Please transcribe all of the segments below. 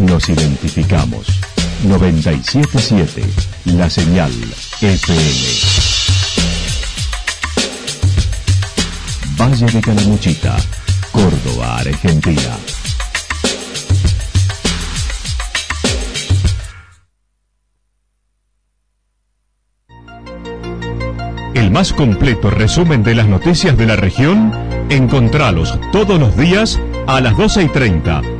Nos identificamos. 977 La Señal FM. Valle de Calamuchita, Córdoba, Argentina. El más completo resumen de las noticias de la región, encontralos todos los días a las 12 y 30,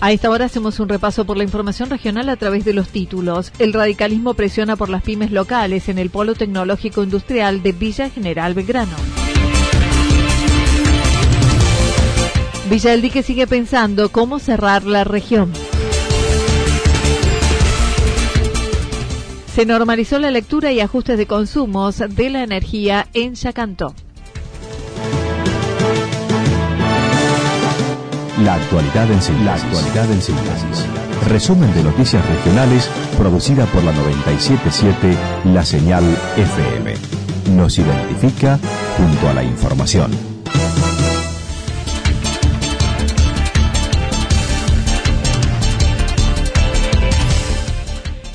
A esta hora hacemos un repaso por la información regional a través de los títulos. El radicalismo presiona por las pymes locales en el Polo Tecnológico Industrial de Villa General Belgrano. Villa del Dique sigue pensando cómo cerrar la región. Se normalizó la lectura y ajustes de consumos de la energía en Yacanto. La actualidad en síntesis. La actualidad en síntesis. Resumen de noticias regionales producida por la 977 La Señal FM. Nos identifica junto a la información.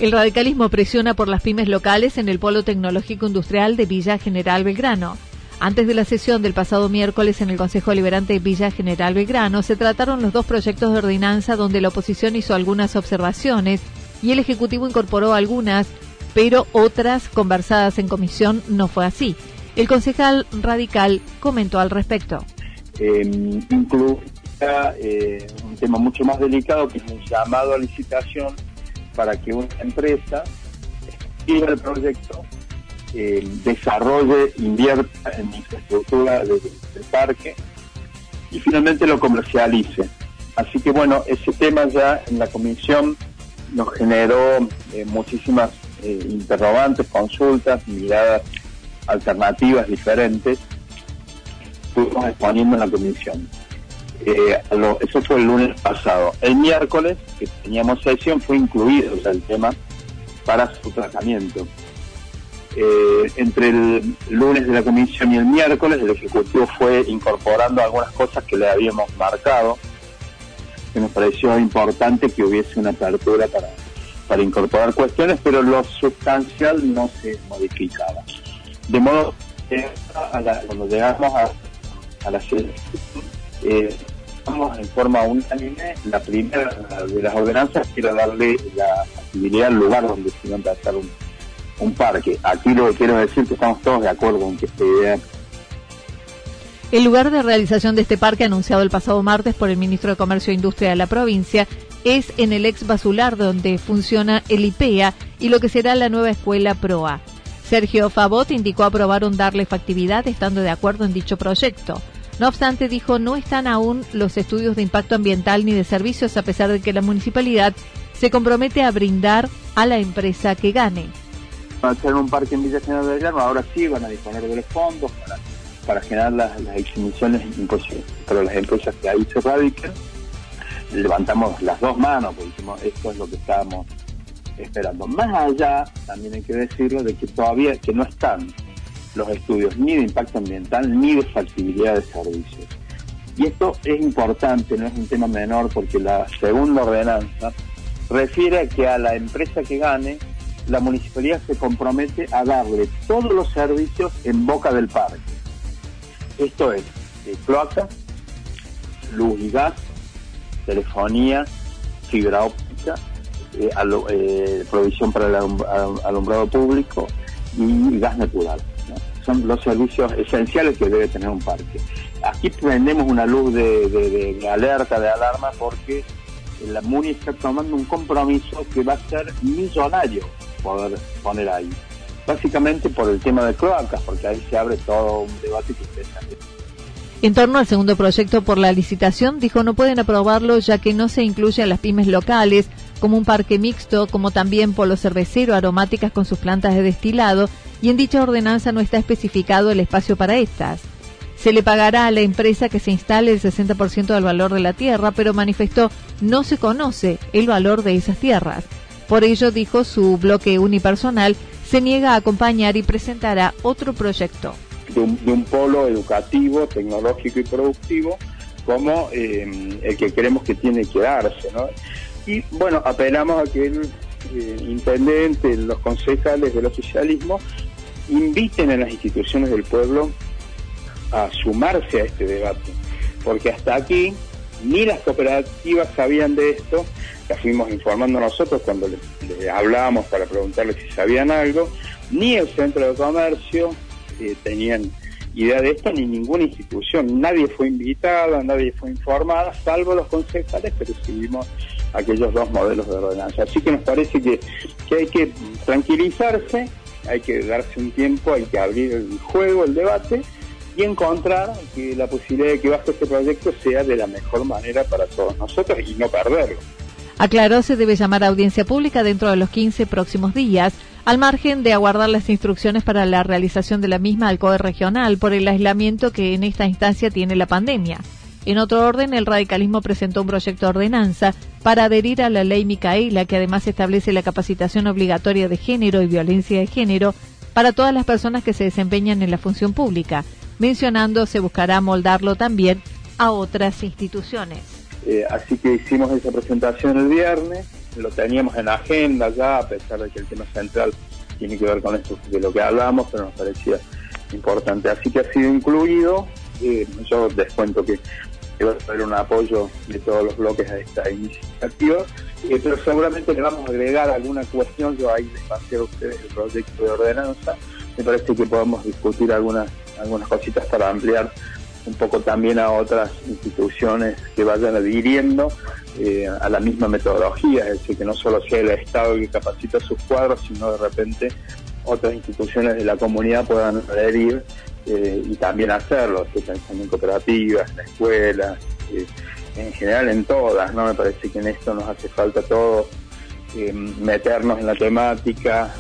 El radicalismo presiona por las pymes locales en el Polo Tecnológico Industrial de Villa General Belgrano. Antes de la sesión del pasado miércoles en el Consejo Liberante de Villa General Belgrano, se trataron los dos proyectos de ordenanza donde la oposición hizo algunas observaciones y el Ejecutivo incorporó algunas, pero otras conversadas en comisión no fue así. El concejal radical comentó al respecto. Eh, eh, un tema mucho más delicado que es un llamado a licitación para que una empresa escriba el proyecto, eh, desarrolle, invierta en infraestructura del parque y finalmente lo comercialice. Así que bueno, ese tema ya en la comisión nos generó eh, muchísimas eh, interrogantes, consultas, miradas alternativas diferentes. Estuvimos exponiendo en la comisión. Eh, eso fue el lunes pasado. El miércoles, que teníamos sesión, fue incluido el tema para su tratamiento. Eh, entre el lunes de la comisión y el miércoles, el Ejecutivo fue incorporando algunas cosas que le habíamos marcado, que nos pareció importante que hubiese una apertura para, para incorporar cuestiones, pero lo sustancial no se modificaba. De modo que cuando llegamos a, a la eh, en forma unánime la primera de las ordenanzas era darle la facilidad al lugar donde se iba a empezar un, un parque. Aquí lo que quiero decir que estamos todos de acuerdo con que esta el lugar de realización de este parque, anunciado el pasado martes por el ministro de Comercio e Industria de la provincia, es en el ex basular donde funciona el IPEA y lo que será la nueva escuela PROA. Sergio Favot indicó aprobaron darle factividad estando de acuerdo en dicho proyecto. No obstante, dijo, no están aún los estudios de impacto ambiental ni de servicios, a pesar de que la municipalidad se compromete a brindar a la empresa que gane. Para hacer un parque en Villa General de Llano, ahora sí van a disponer de los fondos para, generar las, las exhibiciones. Pero las empresas que ahí se radican, levantamos las dos manos, porque dijimos, esto es lo que estábamos esperando. Más allá, también hay que decirlo, de que todavía que no están los estudios ni de impacto ambiental ni de factibilidad de servicios. Y esto es importante, no es un tema menor, porque la segunda ordenanza refiere a que a la empresa que gane, la municipalidad se compromete a darle todos los servicios en boca del parque. Esto es eh, cloaca, luz y gas, telefonía, fibra óptica, eh, eh, provisión para el alumbrado público y gas natural son los servicios esenciales que debe tener un parque. Aquí prendemos una luz de, alerta, de alarma, porque la MUNI está tomando un compromiso que va a ser millonario poder poner ahí. básicamente por el tema de cloacas, porque ahí se abre todo un debate que ustedes en torno al segundo proyecto por la licitación, dijo no pueden aprobarlo ya que no se incluye a las pymes locales, como un parque mixto, como también polo cervecero, aromáticas con sus plantas de destilado, y en dicha ordenanza no está especificado el espacio para estas. Se le pagará a la empresa que se instale el 60% del valor de la tierra, pero manifestó no se conoce el valor de esas tierras. Por ello, dijo su bloque unipersonal, se niega a acompañar y presentará otro proyecto de un, polo educativo, tecnológico y productivo como eh, el que creemos que tiene que darse. ¿no? Y bueno, apelamos a que el eh, intendente, los concejales del oficialismo inviten a las instituciones del pueblo a sumarse a este debate, porque hasta aquí ni las cooperativas sabían de esto, las fuimos informando nosotros cuando les hablábamos para preguntarles si sabían algo, ni el centro de comercio, tenían idea de esto, ni ninguna institución. Nadie fue invitada, nadie fue informada, salvo los concejales que recibimos aquellos dos modelos de ordenanza. Así que nos parece que, que hay que tranquilizarse, hay que darse un tiempo, hay que abrir el juego, el debate y encontrar que la posibilidad de que bajo este proyecto sea de la mejor manera para todos nosotros y no perderlo. Aclaró se debe llamar a audiencia pública dentro de los 15 próximos días al margen de aguardar las instrucciones para la realización de la misma al COE regional por el aislamiento que en esta instancia tiene la pandemia. En otro orden, el radicalismo presentó un proyecto de ordenanza para adherir a la ley Micaela, que además establece la capacitación obligatoria de género y violencia de género para todas las personas que se desempeñan en la función pública, mencionando se buscará moldarlo también a otras instituciones. Eh, así que hicimos esa presentación el viernes, lo teníamos en la agenda ya, a pesar de que el tema central tiene que ver con esto de lo que hablamos, pero nos parecía importante. Así que ha sido incluido. Eh, yo les cuento que va a haber un apoyo de todos los bloques a esta iniciativa, eh, pero seguramente le vamos a agregar alguna cuestión. Yo ahí les pasé a ustedes el proyecto de ordenanza. Me parece que podemos discutir algunas, algunas cositas para ampliar un poco también a otras instituciones que vayan adhiriendo eh, a la misma metodología, es decir, que no solo sea el Estado que capacita sus cuadros, sino de repente otras instituciones de la comunidad puedan adherir eh, y también hacerlo, que en cooperativas, en escuelas, eh, en general en todas, ¿no? Me parece que en esto nos hace falta todo meternos en la temática,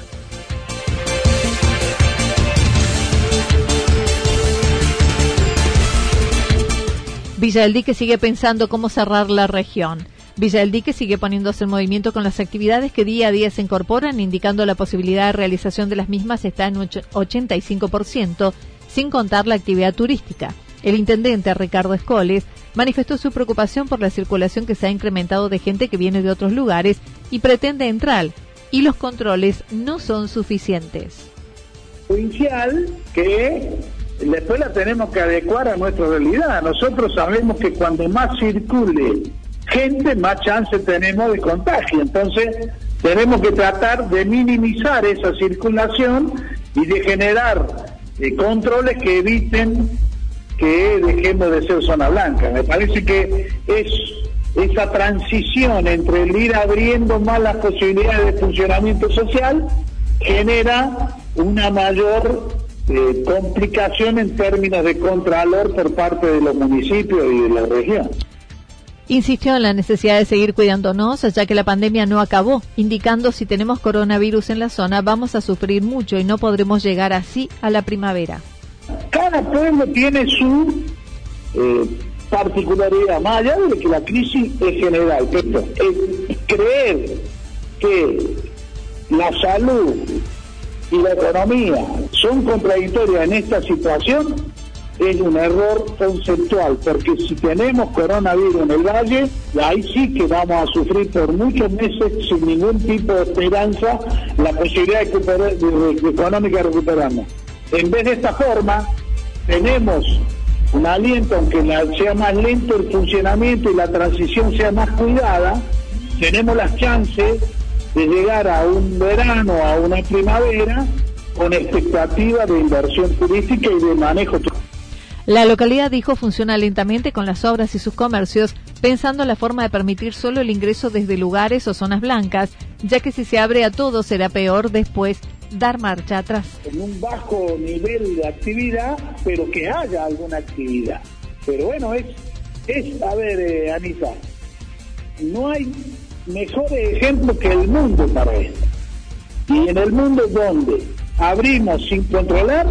Villa del Dique sigue pensando cómo cerrar la región. Villa del Dique sigue poniéndose en movimiento con las actividades que día a día se incorporan, indicando la posibilidad de realización de las mismas está en 85%, sin contar la actividad turística. El intendente Ricardo Escoles manifestó su preocupación por la circulación que se ha incrementado de gente que viene de otros lugares y pretende entrar, y los controles no son suficientes. Provincial que después la tenemos que adecuar a nuestra realidad. Nosotros sabemos que cuando más circule gente, más chance tenemos de contagio. Entonces, tenemos que tratar de minimizar esa circulación y de generar eh, controles que eviten que dejemos de ser zona blanca. Me parece que es esa transición entre el ir abriendo más las posibilidades de funcionamiento social genera una mayor eh, complicación en términos de contralor por parte de los municipios y de la región. Insistió en la necesidad de seguir cuidándonos, ya que la pandemia no acabó, indicando si tenemos coronavirus en la zona vamos a sufrir mucho y no podremos llegar así a la primavera. Cada pueblo tiene su eh, particularidad, más allá de que la crisis es general. Pero, creer que la salud y la economía son contradictorias en esta situación, es un error conceptual, porque si tenemos coronavirus en el valle, ahí sí que vamos a sufrir por muchos meses sin ningún tipo de esperanza la posibilidad de, recuperar, de, económica de recuperarnos. En vez de esta forma, tenemos un aliento, aunque sea más lento el funcionamiento y la transición sea más cuidada, tenemos las chances de llegar a un verano, a una primavera, con expectativa de inversión turística y de manejo la localidad dijo funciona lentamente con las obras y sus comercios, pensando la forma de permitir solo el ingreso desde lugares o zonas blancas, ya que si se abre a todo será peor después dar marcha atrás. En un bajo nivel de actividad, pero que haya alguna actividad. Pero bueno, es, es a ver, eh, Anita, no hay mejor ejemplo que el mundo para esto. Y en el mundo donde abrimos sin controlar,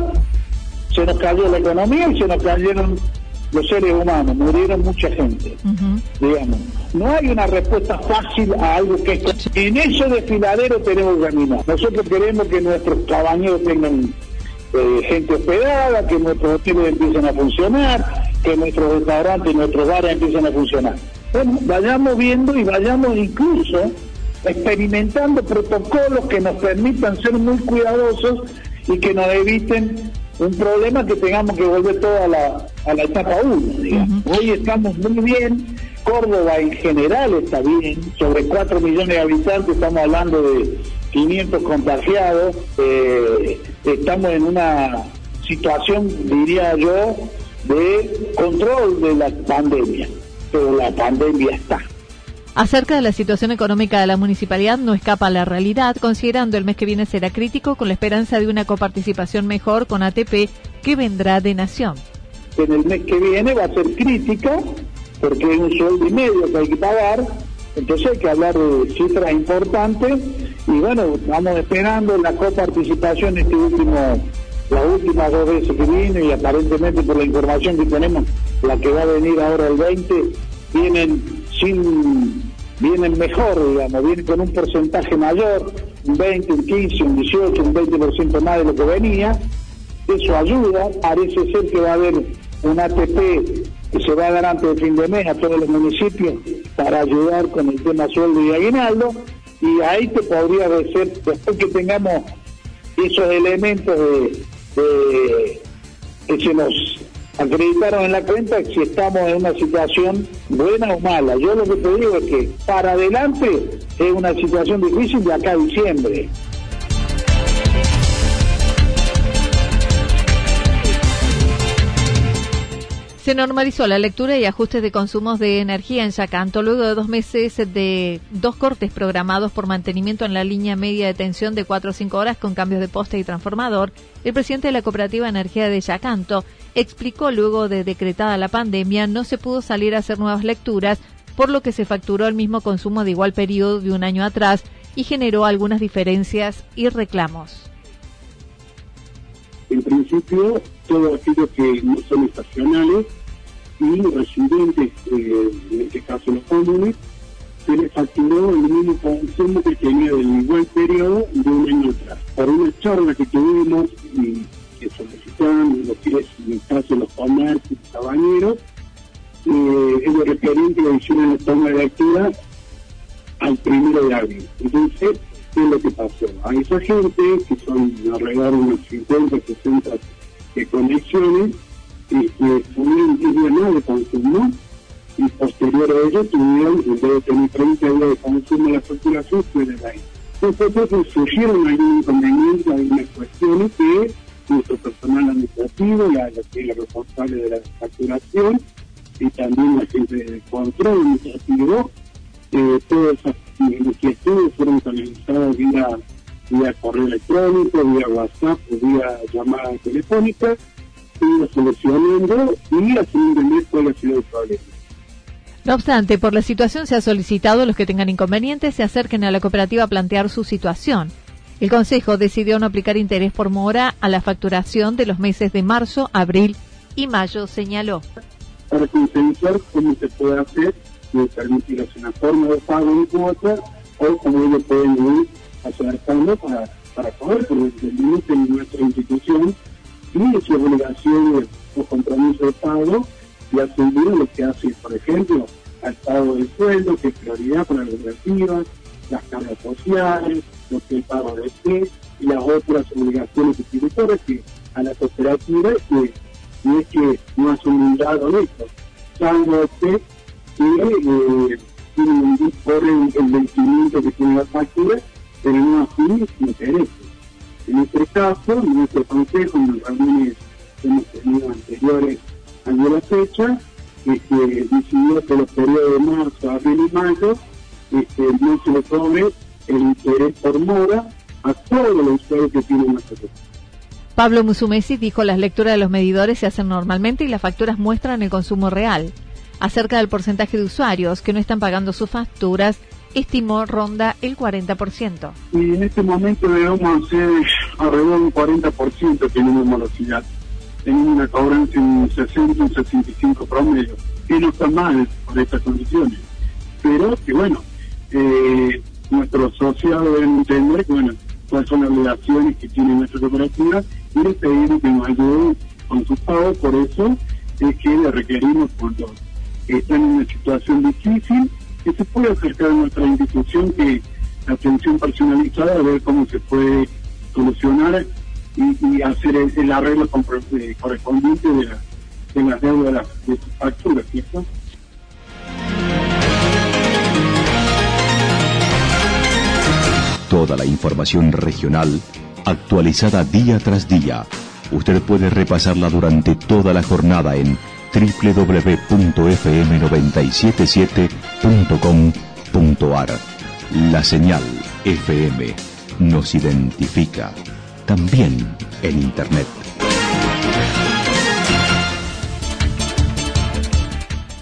se nos cayó la economía y se nos cayeron los seres humanos, murieron mucha gente, digamos. No hay una respuesta fácil a algo que es... En ese desfiladero tenemos que caminar. Nosotros queremos que nuestros cabañeros tengan eh, gente hospedada, que nuestros hoteles empiecen a funcionar, que nuestros restaurantes y nuestros bares empiecen a funcionar. Bueno, vayamos viendo y vayamos incluso experimentando protocolos que nos permitan ser muy cuidadosos y que nos eviten un problema que tengamos que volver todo a la, a la etapa 1. Hoy estamos muy bien, Córdoba en general está bien, sobre 4 millones de habitantes, estamos hablando de 500 contagiados, eh, estamos en una situación, diría yo, de control de la pandemia, pero la pandemia está. Acerca de la situación económica de la municipalidad no escapa la realidad, considerando el mes que viene será crítico con la esperanza de una coparticipación mejor con ATP que vendrá de Nación. En el mes que viene va a ser crítica porque es un sueldo y medio que hay que pagar, entonces hay que hablar de cifras importantes y bueno, vamos esperando la coparticipación este último, las últimas dos veces que vino y aparentemente por la información que tenemos, la que va a venir ahora el 20, vienen sin vienen mejor, digamos, vienen con un porcentaje mayor, un 20, un 15, un 18, un 20% más de lo que venía. Eso ayuda, parece ser que va a haber un ATP que se va a dar antes del fin de mes a todos los municipios para ayudar con el tema sueldo y aguinaldo. Y ahí te podría decir, después que tengamos esos elementos de, que se nos acreditaron en la cuenta si estamos en una situación buena o mala. Yo lo que te digo es que para adelante es una situación difícil de acá a diciembre. Se normalizó la lectura y ajustes de consumos de energía en Yacanto luego de dos meses de dos cortes programados por mantenimiento en la línea media de tensión de 4 o 5 horas con cambios de poste y transformador. El presidente de la Cooperativa Energía de Yacanto explicó luego de decretada la pandemia no se pudo salir a hacer nuevas lecturas, por lo que se facturó el mismo consumo de igual periodo de un año atrás y generó algunas diferencias y reclamos. En principio, todo aquello que no son estacionales y residentes, eh, en este caso los comunes, se les facturó el mismo consumo que tenía del igual periodo de un año atrás. Por una charla que tuvimos que solicitaban lo que es el de los comercios y cabañeros, eh, es lo referente la hicieron la toma de lectura al primero de abril. Entonces, ¿qué es lo que pasó? A esa gente, que son alrededor de unos 50, 60 de conexiones, que tuvieron 10 días más de consumo y posterior a ello tuvieron, en vez de tener 30 días de consumo de la facturación, fue de ahí. Entonces surgieron algunos inconvenientes, algunas cuestiones que nuestro personal administrativo, la, la, responsable de la facturación y también la gente de control administrativo, eh, todas esas inquietudes fueron canalizadas vía, vía correo electrónico, vía WhatsApp vía llamada telefónica, ido solucionando y a fin de mes cuál ha sido el problema. No obstante, por la situación se ha solicitado a los que tengan inconvenientes se acerquen a la cooperativa a plantear su situación. El Consejo decidió no aplicar interés por mora a la facturación de los meses de marzo, abril y mayo, señaló. Para consensuar cómo se puede hacer, de permitir una forma de pago en cuota o cómo ellos pueden ir acercando para, para En este caso, nuestro consejo, en las reuniones que hemos tenido anteriores a la fecha, este, decidió que los periodos de marzo, abril y mayo este, no se le cobre el interés por mora a todos los usuarios que tienen nuestra Pablo Musumesi dijo las lecturas de los medidores se hacen normalmente y las facturas muestran el consumo real. Acerca del porcentaje de usuarios que no están pagando sus facturas, estimó ronda el 40%. Y en este momento debemos hacer alrededor de un 40% tenemos morosidad. Tenemos una cobranza en un 60, un 65 promedio, que no está mal por estas condiciones. Pero que bueno, eh, nuestros socios deben entender bueno, cuáles son las obligaciones que tiene nuestra cooperativa y les pedimos que nos ayuden con sus pagos, por eso es que le requerimos cuando están en una situación difícil que se puede acercar a nuestra institución que atención personalizada a ver cómo se puede solucionar y, hacer el, arreglo eh, correspondiente de, de las deudas de, sus facturas, ¿cierto? Toda la información regional actualizada día tras día. Usted puede repasarla durante toda la jornada en www.fm977.com.ar. La señal FM nos identifica también en Internet.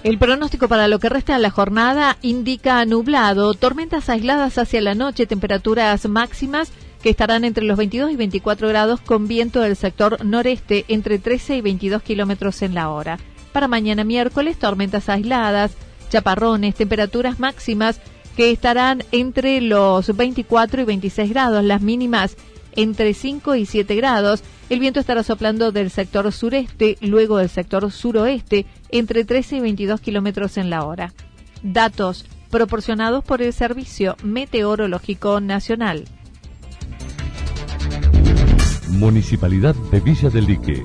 El pronóstico para lo que resta de la jornada indica nublado, tormentas aisladas hacia la noche, temperaturas máximas que estarán entre los 22 y 24 grados con viento del sector noreste entre 13 y 22 kilómetros en la hora. Para mañana miércoles, tormentas aisladas, chaparrones, temperaturas máximas que estarán entre los 24 y 26 grados, las mínimas entre 5 y 7 grados. El viento estará soplando del sector sureste, luego del sector suroeste, entre 13 y 22 kilómetros en la hora. Datos proporcionados por el Servicio Meteorológico Nacional. Municipalidad de Villa del Lique